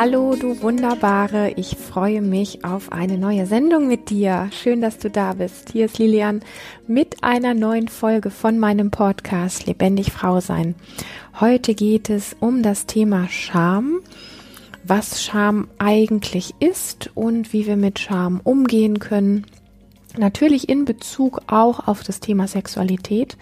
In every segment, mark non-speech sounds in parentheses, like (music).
Hallo, du Wunderbare. Ich freue mich auf eine neue Sendung mit dir. Schön, dass du da bist. Hier ist Lilian mit einer neuen Folge von meinem Podcast Lebendig Frau sein. Heute geht es um das Thema Scham, was Scham eigentlich ist und wie wir mit Scham umgehen können. Natürlich in Bezug auch auf das Thema Sexualität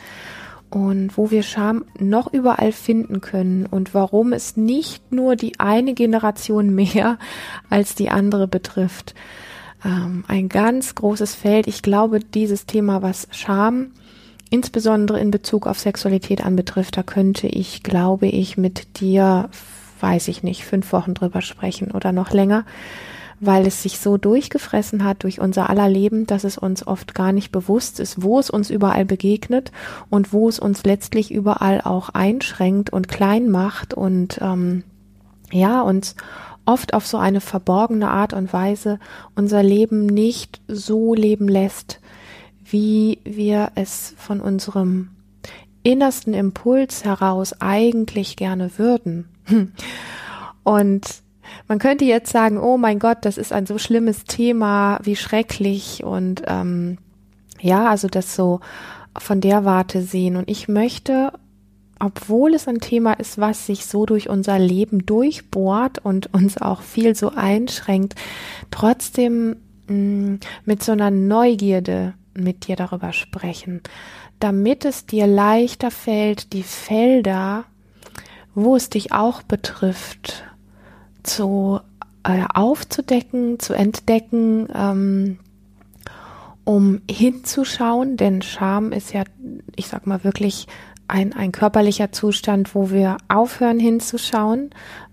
und wo wir Scham noch überall finden können und warum es nicht nur die eine Generation mehr als die andere betrifft. Ähm, ein ganz großes Feld. Ich glaube, dieses Thema, was Scham insbesondere in Bezug auf Sexualität anbetrifft, da könnte ich, glaube ich, mit dir, weiß ich nicht, fünf Wochen drüber sprechen oder noch länger weil es sich so durchgefressen hat durch unser aller Leben, dass es uns oft gar nicht bewusst ist, wo es uns überall begegnet und wo es uns letztlich überall auch einschränkt und klein macht und ähm, ja, uns oft auf so eine verborgene Art und Weise unser Leben nicht so leben lässt, wie wir es von unserem innersten Impuls heraus eigentlich gerne würden. (laughs) Und man könnte jetzt sagen, oh mein Gott, das ist ein so schlimmes Thema, wie schrecklich und ähm, ja, also das so von der Warte sehen. Und ich möchte, obwohl es ein Thema ist, was sich so durch unser Leben durchbohrt und uns auch viel so einschränkt, trotzdem mh, mm, mit so einer Neugierde mit dir darüber sprechen, damit es dir leichter fällt, die Felder, wo es dich auch betrifft, zu äh, aufzudecken, zu entdecken, ähm, um hinzuschauen, denn Scham ist ja, ich sag mal wirklich ein, ein körperlicher Zustand, wo wir aufhören hinzuschauen,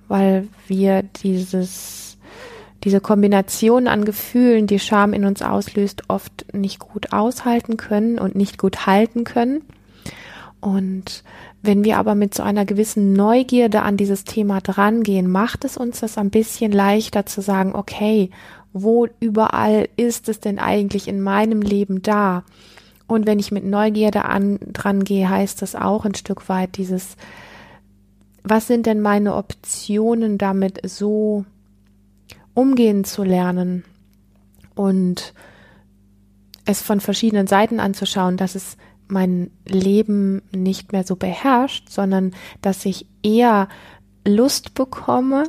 weil wir dieses, diese Kombination an Gefühlen, die Scham in uns auslöst, oft nicht gut aushalten können und nicht gut halten können. Und wenn wir aber mit so einer gewissen Neugierde an dieses Thema drangehen, macht es uns das ein bisschen leichter zu sagen, okay, wo überall ist es denn eigentlich in meinem Leben da? Und wenn ich mit Neugierde an, dran gehe, heißt das auch ein Stück weit dieses, was sind denn meine Optionen damit so umgehen zu lernen und es von verschiedenen Seiten anzuschauen, dass es mein Leben nicht mehr so beherrscht, sondern dass ich eher Lust bekomme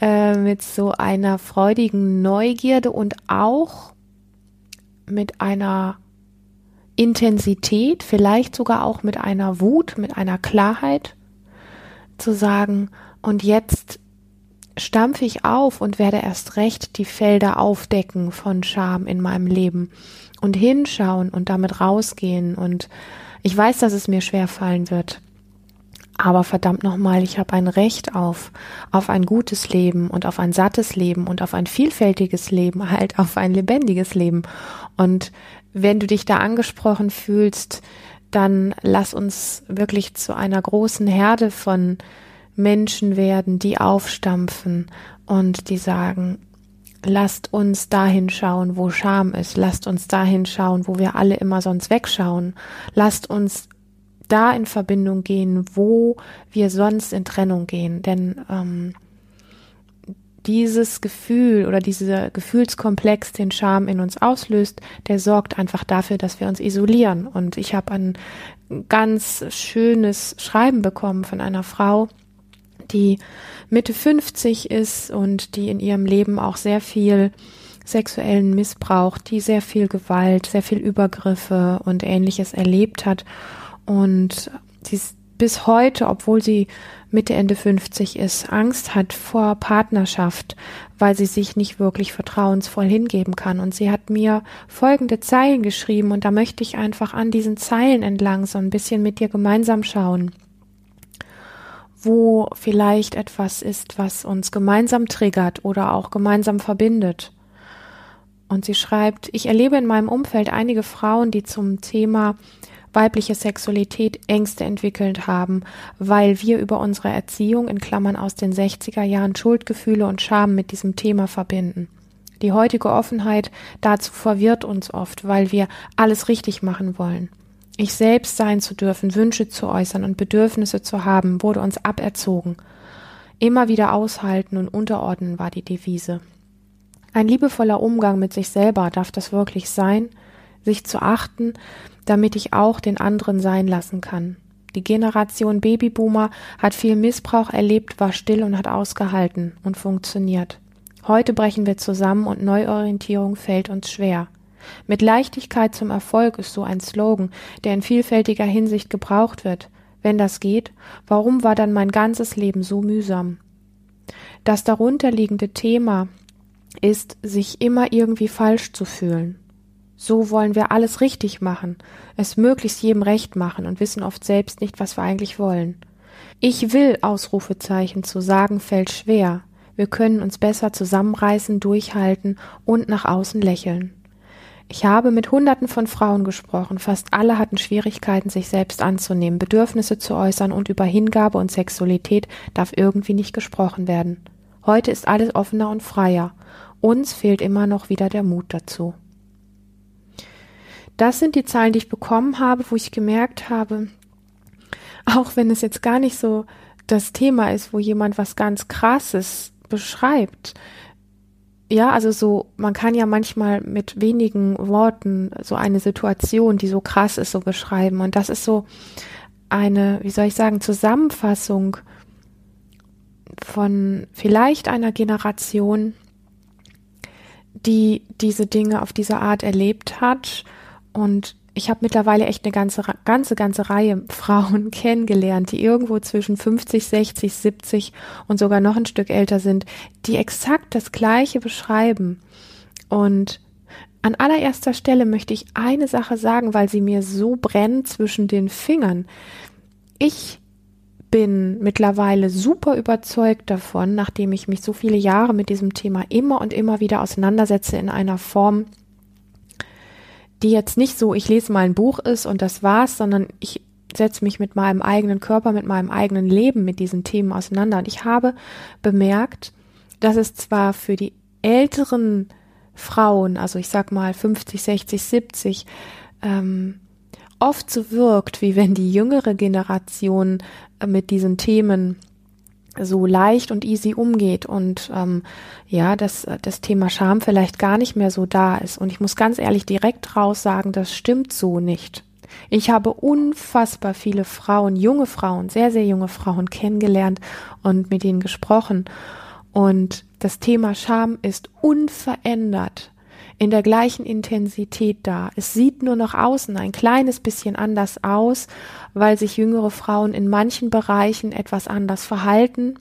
äh, mit so einer freudigen Neugierde und auch mit einer Intensität, vielleicht sogar auch mit einer Wut, mit einer Klarheit zu sagen, und jetzt stampfe ich auf und werde erst recht die Felder aufdecken von Scham in meinem Leben und hinschauen und damit rausgehen. Und ich weiß, dass es mir schwer fallen wird. Aber verdammt nochmal, ich habe ein Recht auf, auf ein gutes Leben und auf ein sattes Leben und auf ein vielfältiges Leben, (laughs) halt auf ein lebendiges Leben. Und wenn du dich da angesprochen fühlst, dann lass uns wirklich zu einer großen Herde von Menschen werden, die aufstampfen und die sagen, lasst uns dahin schauen, wo Scham ist. Lasst uns dahin schauen, wo wir alle immer sonst wegschauen. Lasst uns da in Verbindung gehen, wo wir sonst in Trennung gehen. Denn ähm, dieses Gefühl oder dieser Gefühlskomplex, den Scham in uns auslöst, der sorgt einfach dafür, dass wir uns isolieren. Und ich habe ein ganz schönes Schreiben bekommen von einer Frau, die Mitte 50 ist und die in ihrem Leben auch sehr viel sexuellen Missbrauch, die sehr viel Gewalt, sehr viel Übergriffe und ähnliches erlebt hat. Und sie ist bis heute, obwohl sie Mitte, Ende 50 ist, Angst hat vor Partnerschaft, weil sie sich nicht wirklich vertrauensvoll hingeben kann. Und sie hat mir folgende Zeilen geschrieben und da möchte ich einfach an diesen Zeilen entlang so ein bisschen mit dir gemeinsam schauen wo vielleicht etwas ist, was uns gemeinsam triggert oder auch gemeinsam verbindet. Und sie schreibt, ich erlebe in meinem Umfeld einige Frauen, die zum Thema weibliche Sexualität Ängste entwickelt haben, weil wir über unsere Erziehung in Klammern aus den 60er Jahren Schuldgefühle und Scham mit diesem Thema verbinden. Die heutige Offenheit dazu verwirrt uns oft, weil wir alles richtig machen wollen. Ich selbst sein zu dürfen, Wünsche zu äußern und Bedürfnisse zu haben, wurde uns aberzogen. Immer wieder aushalten und unterordnen war die Devise. Ein liebevoller Umgang mit sich selber darf das wirklich sein, sich zu achten, damit ich auch den anderen sein lassen kann. Die Generation Babyboomer hat viel Missbrauch erlebt, war still und hat ausgehalten und funktioniert. Heute brechen wir zusammen und Neuorientierung fällt uns schwer. Mit Leichtigkeit zum Erfolg ist so ein Slogan, der in vielfältiger Hinsicht gebraucht wird. Wenn das geht, warum war dann mein ganzes Leben so mühsam? Das darunterliegende Thema ist, sich immer irgendwie falsch zu fühlen. So wollen wir alles richtig machen, es möglichst jedem recht machen und wissen oft selbst nicht, was wir eigentlich wollen. Ich will Ausrufezeichen zu sagen fällt schwer. Wir können uns besser zusammenreißen, durchhalten und nach außen lächeln. Ich habe mit Hunderten von Frauen gesprochen, fast alle hatten Schwierigkeiten, sich selbst anzunehmen, Bedürfnisse zu äußern und über Hingabe und Sexualität darf irgendwie nicht gesprochen werden. Heute ist alles offener und freier. Uns fehlt immer noch wieder der Mut dazu. Das sind die Zahlen, die ich bekommen habe, wo ich gemerkt habe, auch wenn es jetzt gar nicht so das Thema ist, wo jemand was ganz Krasses beschreibt. Ja, also so, man kann ja manchmal mit wenigen Worten so eine Situation, die so krass ist, so beschreiben. Und das ist so eine, wie soll ich sagen, Zusammenfassung von vielleicht einer Generation, die diese Dinge auf diese Art erlebt hat und ich habe mittlerweile echt eine ganze, ganze, ganze Reihe Frauen (laughs) kennengelernt, die irgendwo zwischen 50, 60, 70 und sogar noch ein Stück älter sind, die exakt das Gleiche beschreiben. Und an allererster Stelle möchte ich eine Sache sagen, weil sie mir so brennt zwischen den Fingern. Ich bin mittlerweile super überzeugt davon, nachdem ich mich so viele Jahre mit diesem Thema immer und immer wieder auseinandersetze in einer Form, die jetzt nicht so, ich lese mal ein Buch ist und das war's, sondern ich setze mich mit meinem eigenen Körper, mit meinem eigenen Leben mit diesen Themen auseinander. Und ich habe bemerkt, dass es zwar für die älteren Frauen, also ich sag mal 50, 60, 70, ähm, oft so wirkt, wie wenn die jüngere Generation äh, mit diesen Themen so leicht und easy umgeht und ähm, ja, dass das Thema Scham vielleicht gar nicht mehr so da ist. Und ich muss ganz ehrlich direkt raus sagen, das stimmt so nicht. Ich habe unfassbar viele Frauen, junge Frauen, sehr, sehr junge Frauen kennengelernt und mit ihnen gesprochen. Und das Thema Scham ist unverändert in der gleichen Intensität da. Es sieht nur nach außen ein kleines bisschen anders aus, weil sich jüngere Frauen in manchen Bereichen etwas anders verhalten,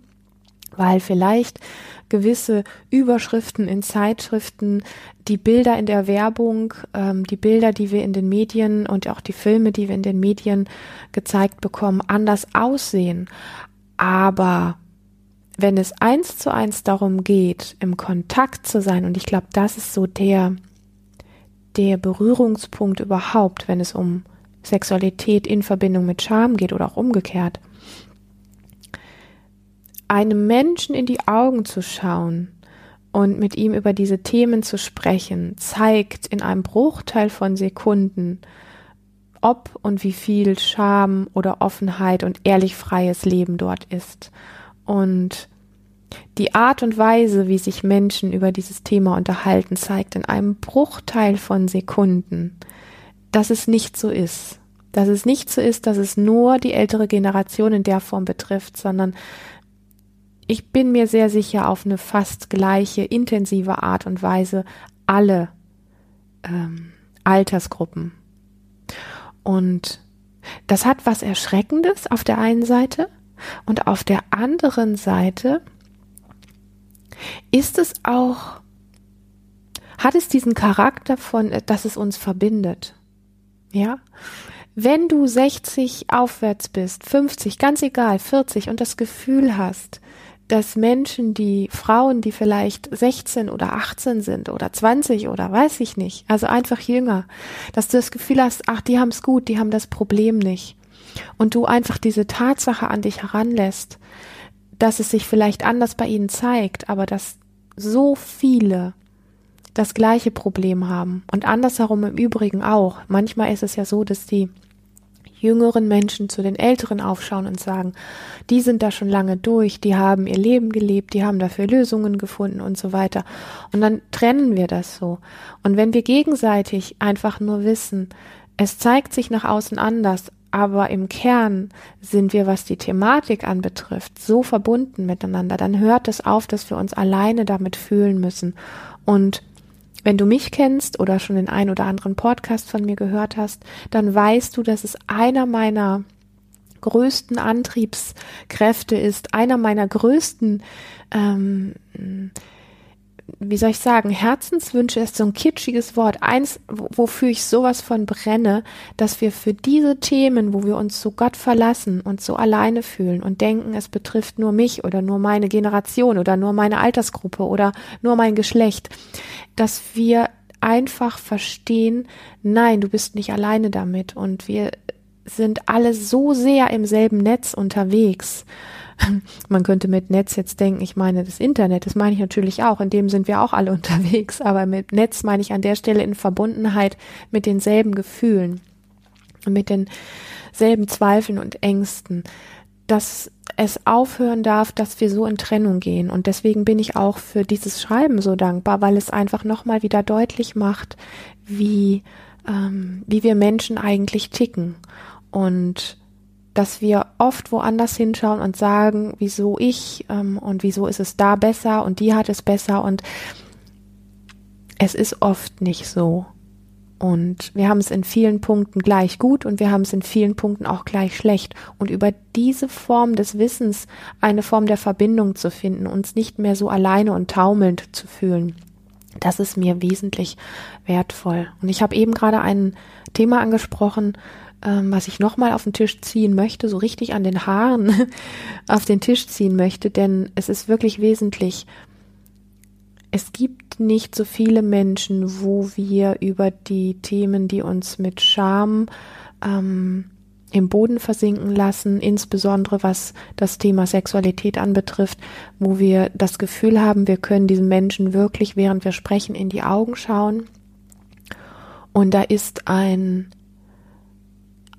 weil vielleicht gewisse Überschriften in Zeitschriften, die Bilder in der Werbung, ähm, die Bilder, die wir in den Medien und auch die Filme, die wir in den Medien gezeigt bekommen, anders aussehen. Aber wenn es eins zu eins darum geht, im Kontakt zu sein, und ich glaube, das ist so der, der Berührungspunkt überhaupt, wenn es um Sexualität in Verbindung mit Scham geht oder auch umgekehrt, einem Menschen in die Augen zu schauen und mit ihm über diese Themen zu sprechen, zeigt in einem Bruchteil von Sekunden, ob und wie viel Scham oder Offenheit und ehrlich freies Leben dort ist. Und die Art und Weise, wie sich Menschen über dieses Thema unterhalten, zeigt in einem Bruchteil von Sekunden, dass es nicht so ist. Dass es nicht so ist, dass es nur die ältere Generation in der Form betrifft, sondern ich bin mir sehr sicher auf eine fast gleiche, intensive Art und Weise alle ähm, Altersgruppen. Und das hat was Erschreckendes auf der einen Seite und auf der anderen Seite ist es auch, hat es diesen Charakter von, äh, dass es uns verbindet. Ja? Wenn du 60 aufwärts bist, 50, ganz egal, 40 und das Gefühl hast, dass Menschen, die Frauen, die vielleicht 16 oder 18 sind oder 20 oder weiß ich nicht, also einfach jünger, dass du das Gefühl hast, ach, die haben es gut, die haben das Problem nicht. Und du einfach diese Tatsache an dich heranlässt, dass es sich vielleicht anders bei ihnen zeigt, aber dass so viele das gleiche Problem haben und andersherum im Übrigen auch. Manchmal ist es ja so, dass die jüngeren Menschen zu den älteren aufschauen und sagen, die sind da schon lange durch, die haben ihr Leben gelebt, die haben dafür Lösungen gefunden und so weiter. Und dann trennen wir das so. Und wenn wir gegenseitig einfach nur wissen, es zeigt sich nach außen anders, aber im Kern sind wir, was die Thematik anbetrifft, so verbunden miteinander, dann hört es auf, dass wir uns alleine damit fühlen müssen. Und wenn du mich kennst oder schon den ein oder anderen Podcast von mir gehört hast, dann weißt du, dass es einer meiner größten Antriebskräfte ist, einer meiner größten ähm, wie soll ich sagen, Herzenswünsche ist so ein kitschiges Wort, eins, wofür ich sowas von brenne, dass wir für diese Themen, wo wir uns so Gott verlassen und so alleine fühlen und denken, es betrifft nur mich oder nur meine Generation oder nur meine Altersgruppe oder nur mein Geschlecht, dass wir einfach verstehen, nein, du bist nicht alleine damit und wir sind alle so sehr im selben Netz unterwegs (laughs) man könnte mit Netz jetzt denken, ich meine das Internet, das meine ich natürlich auch, in dem sind wir auch alle (laughs) unterwegs, aber mit Netz meine ich an der Stelle in Verbundenheit mit denselben Gefühlen mit denselben Zweifeln und Ängsten, dass es aufhören darf, dass wir so in Trennung gehen. Und deswegen bin ich auch für dieses Schreiben so dankbar, weil es einfach nochmal wieder deutlich macht, wie, ähm, wie wir Menschen eigentlich ticken. Und dass wir oft woanders hinschauen und sagen, wieso ich ähm, und wieso ist es da besser und die hat es besser und es ist oft nicht so. Und wir haben es in vielen Punkten gleich gut und wir haben es in vielen Punkten auch gleich schlecht. Und über diese Form des Wissens eine Form der Verbindung zu finden, uns nicht mehr so alleine und taumelnd zu fühlen, das ist mir wesentlich wertvoll. Und ich habe eben gerade ein Thema angesprochen, ähm, was ich nochmal auf den Tisch ziehen möchte, so richtig an den Haaren (laughs) auf den Tisch ziehen möchte, denn es ist wirklich wesentlich. Es gibt nicht so viele Menschen, wo wir über die Themen, die uns mit Scham ähm, im Boden versinken lassen, insbesondere was das Thema Sexualität anbetrifft, wo wir das Gefühl haben, wir können diesem Menschen wirklich, während wir sprechen, in die Augen schauen. Und da ist ein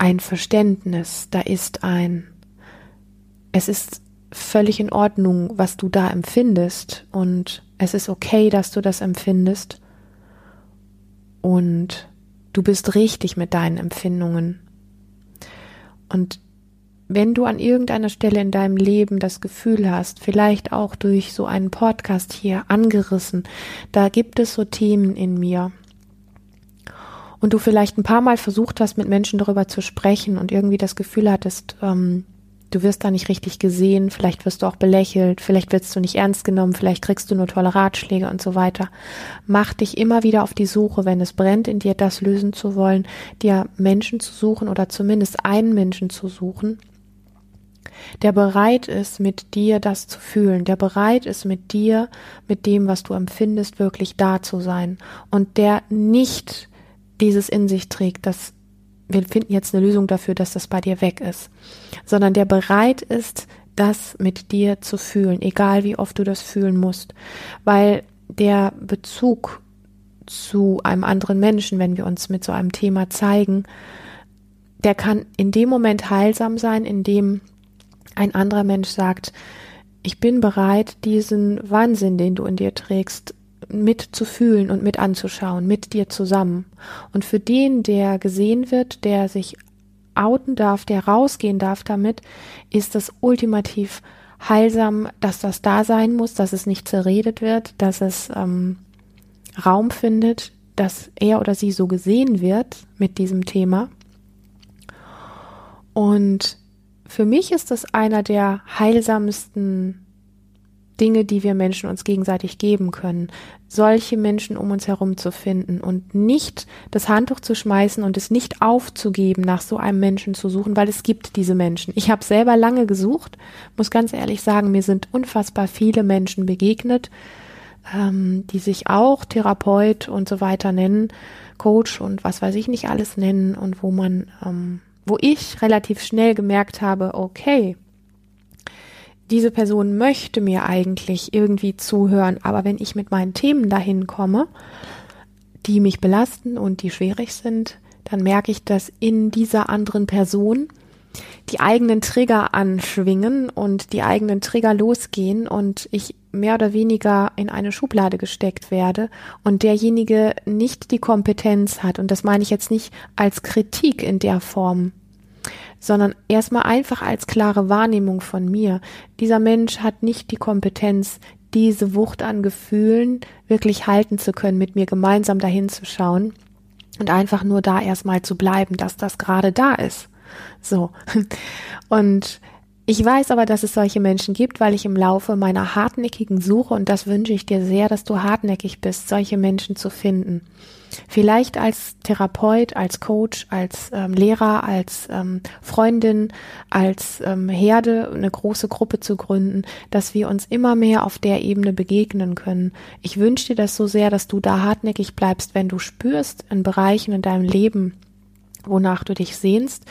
ein Verständnis, da ist ein, es ist völlig in Ordnung, was du da empfindest und es ist okay, dass du das empfindest und du bist richtig mit deinen Empfindungen. Und wenn du an irgendeiner Stelle in deinem Leben das Gefühl hast, vielleicht auch durch so einen Podcast hier angerissen, da gibt es so Themen in mir, und du vielleicht ein paar Mal versucht hast, mit Menschen darüber zu sprechen und irgendwie das Gefühl hattest, ähm, du wirst da nicht richtig gesehen, vielleicht wirst du auch belächelt, vielleicht wirst du nicht ernst genommen, vielleicht kriegst du nur tolle Ratschläge und so weiter. Mach dich immer wieder auf die Suche, wenn es brennt, in dir das lösen zu wollen, dir Menschen zu suchen oder zumindest einen Menschen zu suchen, der bereit ist, mit dir das zu fühlen, der bereit ist, mit dir, mit dem, was du empfindest, wirklich da zu sein und der nicht dieses in sich trägt, dass wir finden jetzt eine Lösung dafür, dass das bei dir weg ist, sondern der bereit ist, das mit dir zu fühlen, egal wie oft du das fühlen musst, weil der Bezug zu einem anderen Menschen, wenn wir uns mit so einem Thema zeigen, der kann in dem Moment heilsam sein, in dem ein anderer Mensch sagt, ich bin bereit, diesen Wahnsinn, den du in dir trägst, mitzufühlen und mit anzuschauen, mit dir zusammen. Und für den, der gesehen wird, der sich outen darf, der rausgehen darf damit, ist es ultimativ heilsam, dass das da sein muss, dass es nicht zerredet wird, dass es ähm, Raum findet, dass er oder sie so gesehen wird mit diesem Thema. Und für mich ist das einer der heilsamsten Dinge, die wir Menschen uns gegenseitig geben können, solche Menschen um uns herum zu finden und nicht das Handtuch zu schmeißen und es nicht aufzugeben, nach so einem Menschen zu suchen, weil es gibt diese Menschen. Ich habe selber lange gesucht, muss ganz ehrlich sagen, mir sind unfassbar viele Menschen begegnet, ähm, die sich auch Therapeut und so weiter nennen, Coach und was weiß ich nicht alles nennen und wo man, ähm, wo ich relativ schnell gemerkt habe, okay, diese Person möchte mir eigentlich irgendwie zuhören, aber wenn ich mit meinen Themen dahin komme, die mich belasten und die schwierig sind, dann merke ich, dass in dieser anderen Person die eigenen Trigger anschwingen und die eigenen Trigger losgehen und ich mehr oder weniger in eine Schublade gesteckt werde und derjenige nicht die Kompetenz hat. Und das meine ich jetzt nicht als Kritik in der Form, sondern erstmal einfach als klare Wahrnehmung von mir. Dieser Mensch hat nicht die Kompetenz, diese Wucht an Gefühlen wirklich halten zu können, mit mir gemeinsam dahin zu schauen und einfach nur da erstmal zu bleiben, dass das gerade da ist. So. (laughs) Und ich weiß aber, dass es solche Menschen gibt, weil ich im Laufe meiner hartnäckigen Suche, und das wünsche ich dir sehr, dass du hartnäckig bist, solche Menschen zu finden. Vielleicht als Therapeut, als Coach, als ähm, Lehrer, als ähm, Freundin, als ähm, Herde, eine große Gruppe zu gründen, dass wir uns immer mehr auf der Ebene begegnen können. Ich wünsche dir das so sehr, dass du da hartnäckig bleibst, wenn du spürst in Bereichen in deinem Leben, wonach du dich sehnst,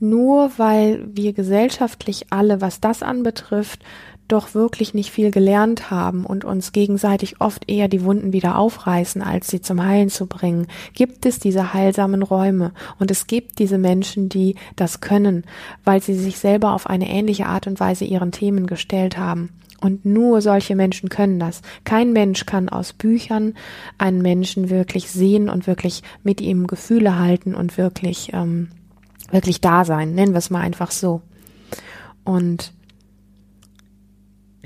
nur weil wir gesellschaftlich alle, was das anbetrifft, doch wirklich nicht viel gelernt haben und uns gegenseitig oft eher die Wunden wieder aufreißen, als sie zum Heilen zu bringen, gibt es diese heilsamen Räume und es gibt diese Menschen, die das können, weil sie sich selber auf eine ähnliche Art und Weise ihren Themen gestellt haben. Und nur solche Menschen können das. Kein Mensch kann aus Büchern einen Menschen wirklich sehen und wirklich mit ihm Gefühle halten und wirklich ähm, wirklich da sein, nennen wir es mal einfach so. Und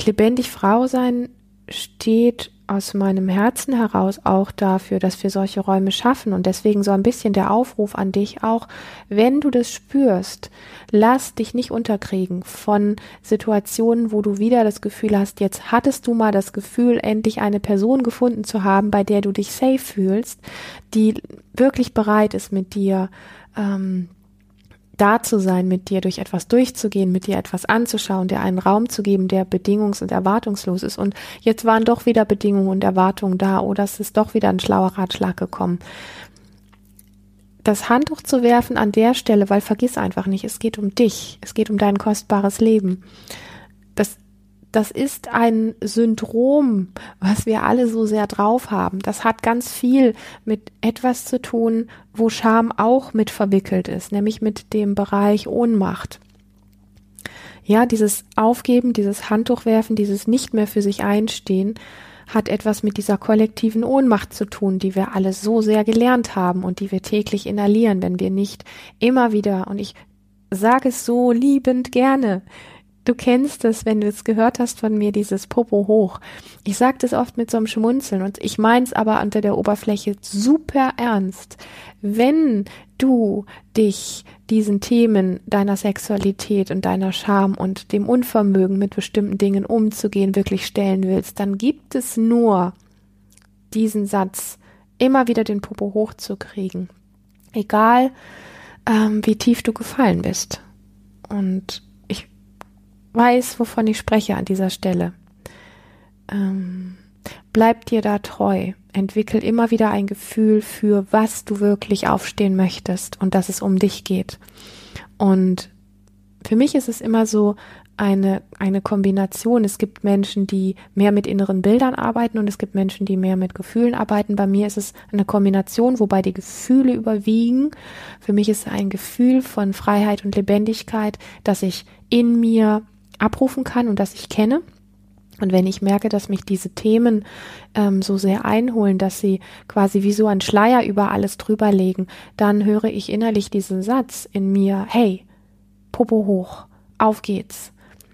lebendig Frau sein steht aus meinem Herzen heraus auch dafür, dass wir solche Räume schaffen. Und deswegen so ein bisschen der Aufruf an dich auch, wenn du das spürst, lass dich nicht unterkriegen von Situationen, wo du wieder das Gefühl hast, jetzt hattest du mal das Gefühl, endlich eine Person gefunden zu haben, bei der du dich safe fühlst, die wirklich bereit ist mit dir ähm, da zu sein, mit dir durch etwas durchzugehen, mit dir etwas anzuschauen, dir einen Raum zu geben, der bedingungs- und erwartungslos ist. Und jetzt waren doch wieder Bedingungen und Erwartungen da oder es ist doch wieder ein schlauer Ratschlag gekommen. Das Handtuch zu werfen an der Stelle, weil vergiss einfach nicht, es geht um dich, es geht um dein kostbares Leben. Das das ist ein Syndrom, was wir alle so sehr drauf haben. Das hat ganz viel mit etwas zu tun, wo Scham auch mit verwickelt ist, nämlich mit dem Bereich Ohnmacht. Ja, dieses Aufgeben, dieses Handtuchwerfen, dieses nicht mehr für sich einstehen, hat etwas mit dieser kollektiven Ohnmacht zu tun, die wir alle so sehr gelernt haben und die wir täglich inhalieren, wenn wir nicht immer wieder, und ich sage es so liebend gerne, Du kennst es, wenn du es gehört hast von mir, dieses Popo hoch. Ich sage das oft mit so einem Schmunzeln und ich meins aber unter der Oberfläche super ernst. Wenn du dich diesen Themen deiner Sexualität und deiner Scham und dem Unvermögen mit bestimmten Dingen umzugehen wirklich stellen willst, dann gibt es nur diesen Satz, immer wieder den Popo hochzukriegen. Egal, ähm, wie tief du gefallen bist. Und weiß, wovon ich spreche an dieser Stelle. Ähm, bleib dir da treu. Entwickel immer wieder ein Gefühl für, was du wirklich aufstehen möchtest und dass es um dich geht. Und für mich ist es immer so eine, eine Kombination. Es gibt Menschen, die mehr mit inneren Bildern arbeiten und es gibt Menschen, die mehr mit Gefühlen arbeiten. Bei mir ist es eine Kombination, wobei die Gefühle überwiegen. Für mich ist es ein Gefühl von Freiheit und Lebendigkeit, dass ich in mir abrufen kann und das ich kenne. Und wenn ich merke, dass mich diese Themen ähm, so sehr einholen, dass sie quasi wie so ein Schleier über alles drüber legen, dann höre ich innerlich diesen Satz in mir, hey, Popo hoch, auf geht's.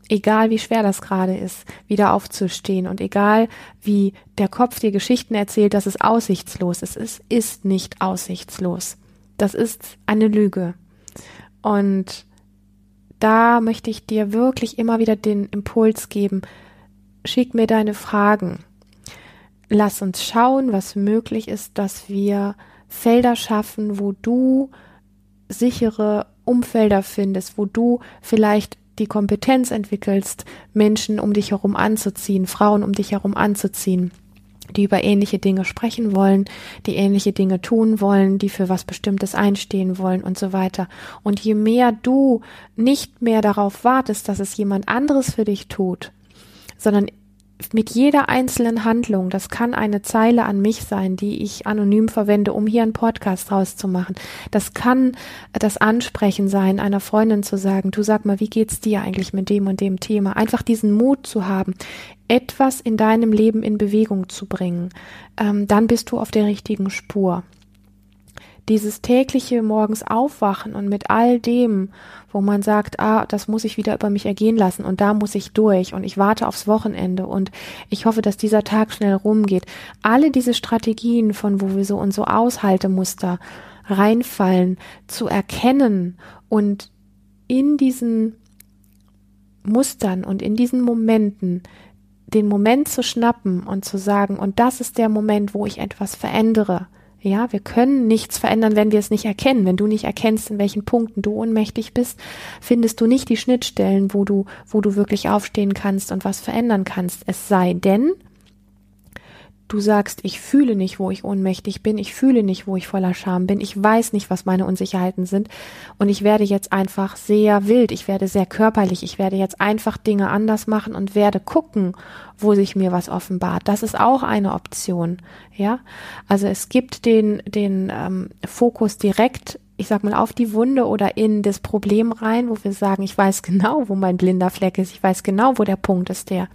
Egal wie schwer das gerade ist, wieder aufzustehen und egal wie der Kopf dir Geschichten erzählt, dass es aussichtslos ist, es ist nicht aussichtslos. Das ist eine Lüge. Und da möchte ich dir wirklich immer wieder den Impuls geben, schick mir deine Fragen. Lass uns schauen, was möglich ist, dass wir Felder schaffen, wo du sichere Umfelder findest, wo du vielleicht die Kompetenz entwickelst, Menschen um dich herum anzuziehen, Frauen um dich herum anzuziehen die über ähnliche Dinge sprechen wollen, die ähnliche Dinge tun wollen, die für was Bestimmtes einstehen wollen und so weiter. Und je mehr du nicht mehr darauf wartest, dass es jemand anderes für dich tut, sondern mit jeder einzelnen Handlung, das kann eine Zeile an mich sein, die ich anonym verwende, um hier einen Podcast rauszumachen. Das kann das Ansprechen sein, einer Freundin zu sagen, du sag mal, wie geht's dir eigentlich mit dem und dem Thema? Einfach diesen Mut zu haben, etwas in deinem Leben in Bewegung zu bringen, ähm, dann bist du auf der richtigen Spur dieses tägliche morgens aufwachen und mit all dem, wo man sagt, ah, das muss ich wieder über mich ergehen lassen und da muss ich durch und ich warte aufs Wochenende und ich hoffe, dass dieser Tag schnell rumgeht. Alle diese Strategien, von wo wir so und so Aushaltemuster reinfallen, zu erkennen und in diesen Mustern und in diesen Momenten den Moment zu schnappen und zu sagen, und das ist der Moment, wo ich etwas verändere ja, wir können nichts verändern, wenn wir es nicht erkennen. Wenn du nicht erkennst, in welchen Punkten du ohnmächtig bist, findest du nicht die Schnittstellen, wo du, wo du wirklich aufstehen kannst und was verändern kannst. Es sei denn, du sagst, ich fühle nicht, wo ich ohnmächtig bin, ich fühle nicht, wo ich voller Scham bin, ich weiß nicht, was meine Unsicherheiten sind und ich werde jetzt einfach sehr wild, ich werde sehr körperlich, ich werde jetzt einfach Dinge anders machen und werde gucken, wo sich mir was offenbart. Das ist auch eine Option, ja. Also es gibt den den ähm, Fokus direkt ich sag mal, auf die Wunde oder in das Problem rein, wo wir sagen, ich weiß genau, wo mein blinder Fleck ist, ich weiß genau, wo der Punkt ist, der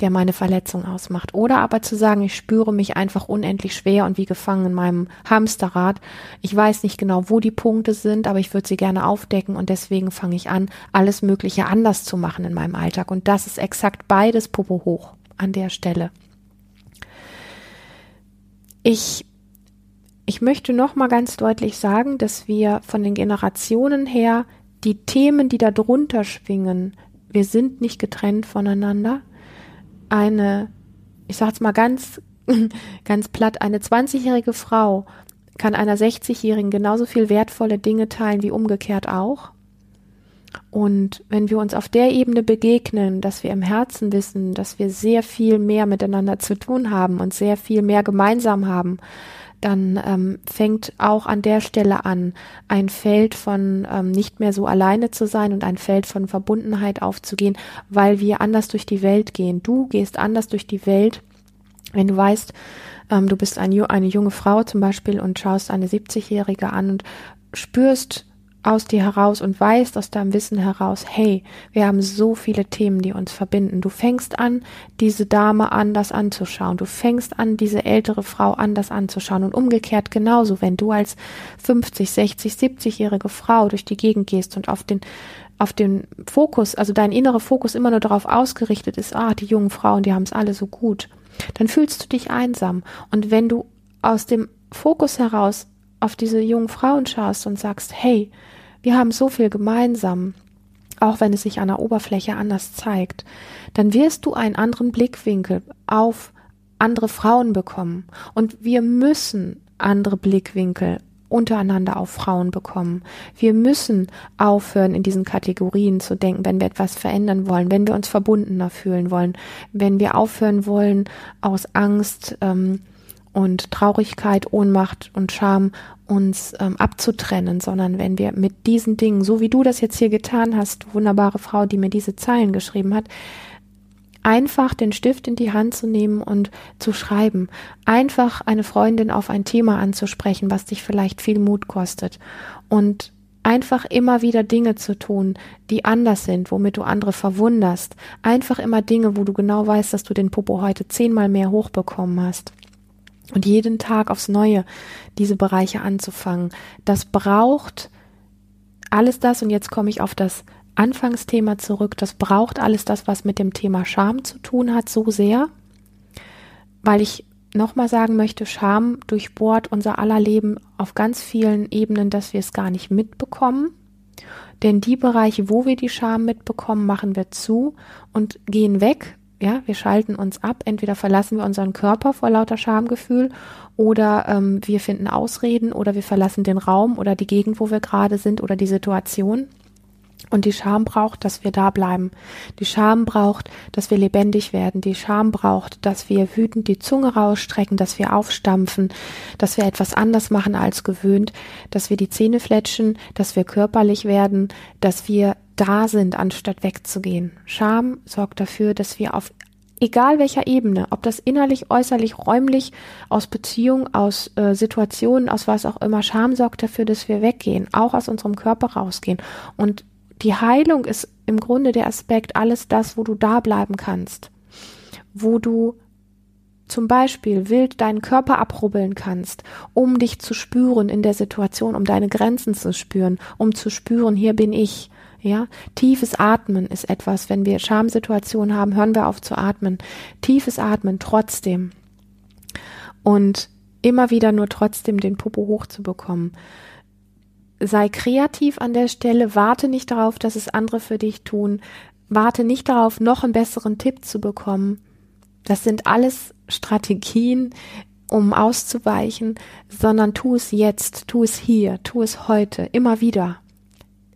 der meine Verletzung ausmacht. Oder aber zu sagen, ich spüre mich einfach unendlich schwer und wie gefangen in meinem Hamsterrad. Ich weiß nicht genau, wo die Punkte sind, aber ich würde sie gerne aufdecken und deswegen fange ich an, alles Mögliche anders zu machen in meinem Alltag. Und das ist exakt beides Popo hoch an der Stelle. Ich ich möchte noch mal ganz deutlich sagen, dass wir von den Generationen her die Themen, die da drunter schwingen, wir sind nicht getrennt voneinander eine, ich sag's mal ganz, (laughs) ganz platt, eine 20-jährige Frau kann einer 60-Jährigen genauso viel wertvolle Dinge teilen wie umgekehrt auch. Und wenn wir uns auf der Ebene begegnen, dass wir im Herzen wissen, dass wir sehr viel mehr miteinander zu tun haben und sehr viel mehr gemeinsam haben, dann ähm, fängt auch an der Stelle an, ein Feld von ähm, nicht mehr so alleine zu sein und ein Feld von Verbundenheit aufzugehen, weil wir anders durch die Welt gehen. Du gehst anders durch die Welt, wenn du weißt, ähm, du bist ein, eine junge Frau zum Beispiel und schaust eine 70-Jährige an und spürst, aus dir heraus und weißt aus deinem Wissen heraus, hey, wir haben so viele Themen, die uns verbinden. Du fängst an, diese Dame anders anzuschauen. Du fängst an, diese ältere Frau anders anzuschauen. Und umgekehrt genauso, wenn du als 50, 60, 70-jährige Frau durch die Gegend gehst und auf den auf den Fokus, also dein innerer Fokus immer nur darauf ausgerichtet ist, ah, die jungen Frauen, die haben es alle so gut, dann fühlst du dich einsam. Und wenn du aus dem Fokus heraus auf diese jungen Frauen schaust und sagst, hey, wir haben so viel gemeinsam, auch wenn es sich an der Oberfläche anders zeigt, dann wirst du einen anderen Blickwinkel auf andere Frauen bekommen. Und wir müssen andere Blickwinkel untereinander auf Frauen bekommen. Wir müssen aufhören, in diesen Kategorien zu denken, wenn wir etwas verändern wollen, wenn wir uns verbundener fühlen wollen, wenn wir aufhören wollen, aus Angst ähm, und Traurigkeit, Ohnmacht und Scham uns ähm, abzutrennen, sondern wenn wir mit diesen Dingen, so wie du das jetzt hier getan hast, wunderbare Frau, die mir diese Zeilen geschrieben hat, einfach den Stift in die Hand zu nehmen und zu schreiben, einfach eine Freundin auf ein Thema anzusprechen, was dich vielleicht viel Mut kostet. Und einfach immer wieder Dinge zu tun, die anders sind, womit du andere verwunderst, einfach immer Dinge, wo du genau weißt, dass du den Popo heute zehnmal mehr hochbekommen hast und jeden Tag aufs Neue diese Bereiche anzufangen. Das braucht alles das, und jetzt komme ich auf das Anfangsthema zurück, das braucht alles das, was mit dem Thema Scham zu tun hat, so sehr, weil ich nochmal sagen möchte, Scham durchbohrt unser aller Leben auf ganz vielen Ebenen, dass wir es gar nicht mitbekommen. Denn die Bereiche, wo wir die Scham mitbekommen, machen wir zu und gehen weg, ja, wir schalten uns ab. Entweder verlassen wir unseren Körper vor lauter Schamgefühl oder ähm, wir finden Ausreden oder wir verlassen den Raum oder die Gegend, wo wir gerade sind oder die Situation. Und die Scham braucht, dass wir da bleiben. Die Scham braucht, dass wir lebendig werden. Die Scham braucht, dass wir wütend die Zunge rausstrecken, dass wir aufstampfen, dass wir etwas anders machen als gewöhnt, dass wir die Zähne fletschen, dass wir körperlich werden, dass wir da sind, anstatt wegzugehen. Scham sorgt dafür, dass wir auf egal welcher Ebene, ob das innerlich, äußerlich, räumlich, aus Beziehung, aus äh, Situationen, aus was auch immer, Scham sorgt dafür, dass wir weggehen, auch aus unserem Körper rausgehen. Und die Heilung ist im Grunde der Aspekt, alles das, wo du da bleiben kannst, wo du zum Beispiel wild deinen Körper abrubbeln kannst, um dich zu spüren in der Situation, um deine Grenzen zu spüren, um zu spüren, hier bin ich, ja, tiefes Atmen ist etwas, wenn wir Schamsituationen haben, hören wir auf zu atmen. Tiefes Atmen trotzdem. Und immer wieder nur trotzdem den Popo hochzubekommen. Sei kreativ an der Stelle, warte nicht darauf, dass es andere für dich tun, warte nicht darauf, noch einen besseren Tipp zu bekommen. Das sind alles Strategien, um auszuweichen, sondern tu es jetzt, tu es hier, tu es heute, immer wieder.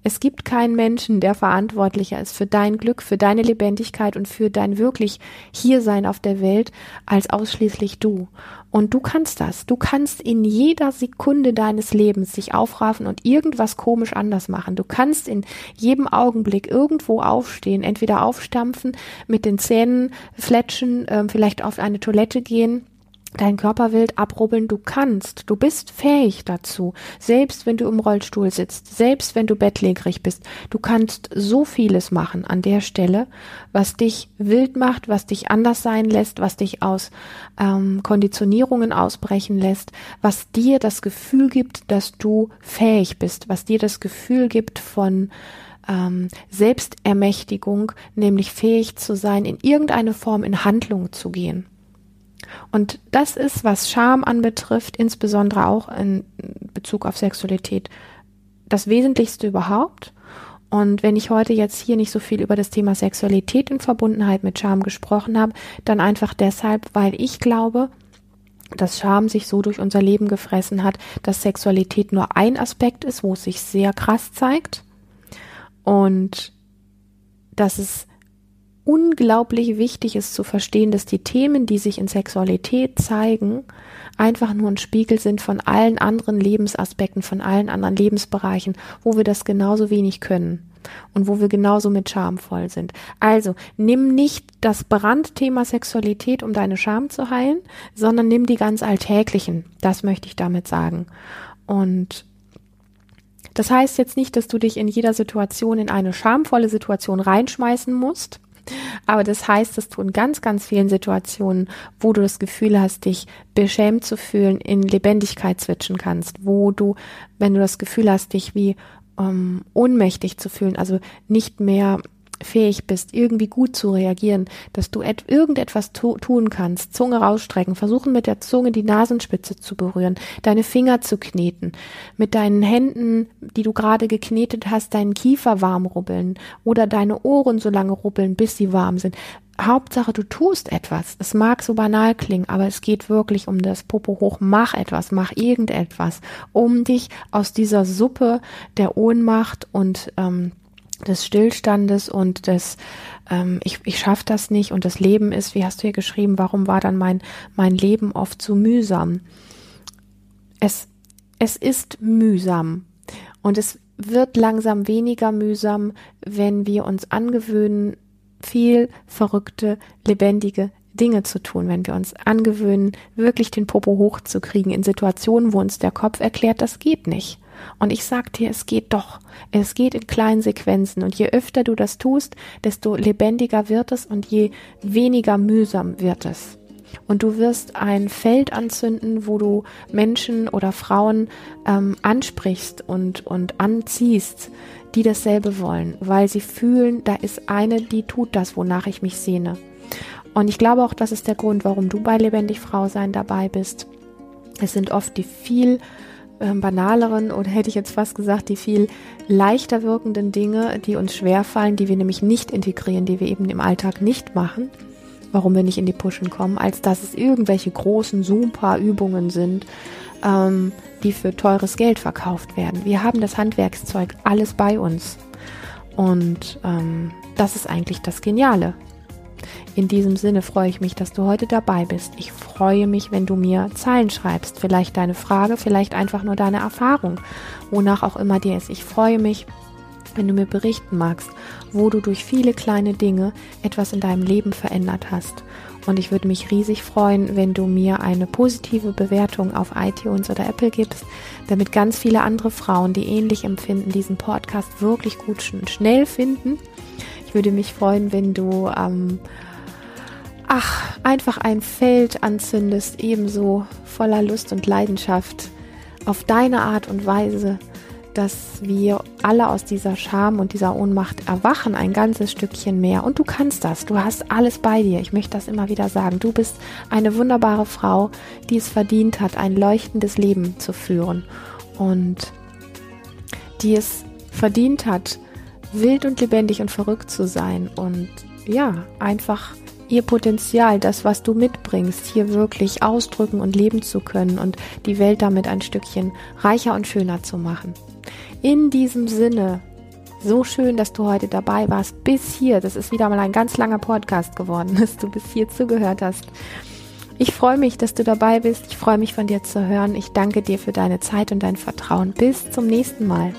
Es gibt keinen Menschen, der verantwortlicher ist für dein Glück, für deine Lebendigkeit und für dein wirklich Hiersein auf der Welt als ausschließlich du. Und du kannst das. Du kannst in jeder Sekunde deines Lebens dich aufraffen und irgendwas komisch anders machen. Du kannst in jedem Augenblick irgendwo aufstehen, entweder aufstampfen, mit den Zähnen fletschen, äh, vielleicht auf eine Toilette gehen dein Körper wild abrubbeln, du kannst, du bist fähig dazu, selbst wenn du im Rollstuhl sitzt, selbst wenn du bettlägerig bist, du kannst so vieles machen an der Stelle, was dich wild macht, was dich anders sein lässt, was dich aus ähm, Konditionierungen ausbrechen lässt, was dir das Gefühl gibt, dass du fähig bist, was dir das Gefühl gibt von ähm, Selbstermächtigung, nämlich fähig zu sein, in irgendeine Form in Handlung zu gehen. Und das ist, was Scham anbetrifft, insbesondere auch in Bezug auf Sexualität, das Wesentlichste überhaupt. Und wenn ich heute jetzt hier nicht so viel über das Thema Sexualität in Verbundenheit mit Scham gesprochen habe, dann einfach deshalb, weil ich glaube, dass Scham sich so durch unser Leben gefressen hat, dass Sexualität nur ein Aspekt ist, wo es sich sehr krass zeigt und dass es unglaublich wichtig ist zu verstehen, dass die Themen, die sich in Sexualität zeigen, einfach nur ein Spiegel sind von allen anderen Lebensaspekten, von allen anderen Lebensbereichen, wo wir das genauso wenig können und wo wir genauso mit Scham voll sind. Also nimm nicht das Brandthema Sexualität, um deine Scham zu heilen, sondern nimm die ganz alltäglichen. Das möchte ich damit sagen. Und das heißt jetzt nicht, dass du dich in jeder Situation in eine schamvolle Situation reinschmeißen musst. Aber das heißt, dass du in ganz, ganz vielen Situationen, wo du das Gefühl hast, dich beschämt zu fühlen, in Lebendigkeit switchen kannst, wo du, wenn du das Gefühl hast, dich wie ähm, ohnmächtig zu fühlen, also nicht mehr fähig bist, irgendwie gut zu reagieren, dass du irgendetwas tu tun kannst, Zunge rausstrecken, versuchen mit der Zunge die Nasenspitze zu berühren, deine Finger zu kneten, mit deinen Händen, die du gerade geknetet hast, deinen Kiefer warm rubbeln oder deine Ohren so lange rubbeln, bis sie warm sind. Hauptsache, du tust etwas. Es mag so banal klingen, aber es geht wirklich um das Popo hoch. Mach etwas, mach irgendetwas, um dich aus dieser Suppe der Ohnmacht und ähm, des Stillstandes und des ähm, ich, ich schaffe das nicht und das Leben ist, wie hast du hier geschrieben, warum war dann mein, mein Leben oft so mühsam? Es, es ist mühsam und es wird langsam weniger mühsam, wenn wir uns angewöhnen, viel verrückte, lebendige Dinge zu tun, wenn wir uns angewöhnen, wirklich den Popo hochzukriegen in Situationen, wo uns der Kopf erklärt, das geht nicht. Und ich sag dir, es geht doch. Es geht in kleinen Sequenzen. Und je öfter du das tust, desto lebendiger wird es und je weniger mühsam wird es. Und du wirst ein Feld anzünden, wo du Menschen oder Frauen ähm, ansprichst und, und anziehst, die dasselbe wollen, weil sie fühlen, da ist eine, die tut das, wonach ich mich sehne. Und ich glaube auch, das ist der Grund, warum du bei Lebendig Frau sein dabei bist. Es sind oft die viel äh, banaleren oder hätte ich jetzt fast gesagt, die viel leichter wirkenden Dinge, die uns schwerfallen, die wir nämlich nicht integrieren, die wir eben im Alltag nicht machen, warum wir nicht in die Pushen kommen, als dass es irgendwelche großen, super Übungen sind, ähm, die für teures Geld verkauft werden. Wir haben das Handwerkszeug alles bei uns. Und ähm, das ist eigentlich das Geniale. In diesem Sinne freue ich mich, dass du heute dabei bist. Ich freue mich, wenn du mir Zeilen schreibst. Vielleicht deine Frage, vielleicht einfach nur deine Erfahrung, wonach auch immer dir ist. Ich freue mich, wenn du mir berichten magst, wo du durch viele kleine Dinge etwas in deinem Leben verändert hast. Und ich würde mich riesig freuen, wenn du mir eine positive Bewertung auf iTunes oder Apple gibst, damit ganz viele andere Frauen, die ähnlich empfinden, diesen Podcast wirklich gut und schnell finden. Ich würde mich freuen, wenn du ähm, ach, einfach ein Feld anzündest, ebenso voller Lust und Leidenschaft auf deine Art und Weise dass wir alle aus dieser Scham und dieser Ohnmacht erwachen, ein ganzes Stückchen mehr. Und du kannst das. Du hast alles bei dir. Ich möchte das immer wieder sagen. Du bist eine wunderbare Frau, die es verdient hat, ein leuchtendes Leben zu führen. Und die es verdient hat, wild und lebendig und verrückt zu sein. Und ja, einfach ihr Potenzial, das, was du mitbringst, hier wirklich ausdrücken und leben zu können und die Welt damit ein Stückchen reicher und schöner zu machen. In diesem Sinne, so schön, dass du heute dabei warst, bis hier. Das ist wieder mal ein ganz langer Podcast geworden, (laughs) dass du bis hier zugehört hast. Ich freue mich, dass du dabei bist. Ich freue mich von dir zu hören. Ich danke dir für deine Zeit und dein Vertrauen. Bis zum nächsten Mal.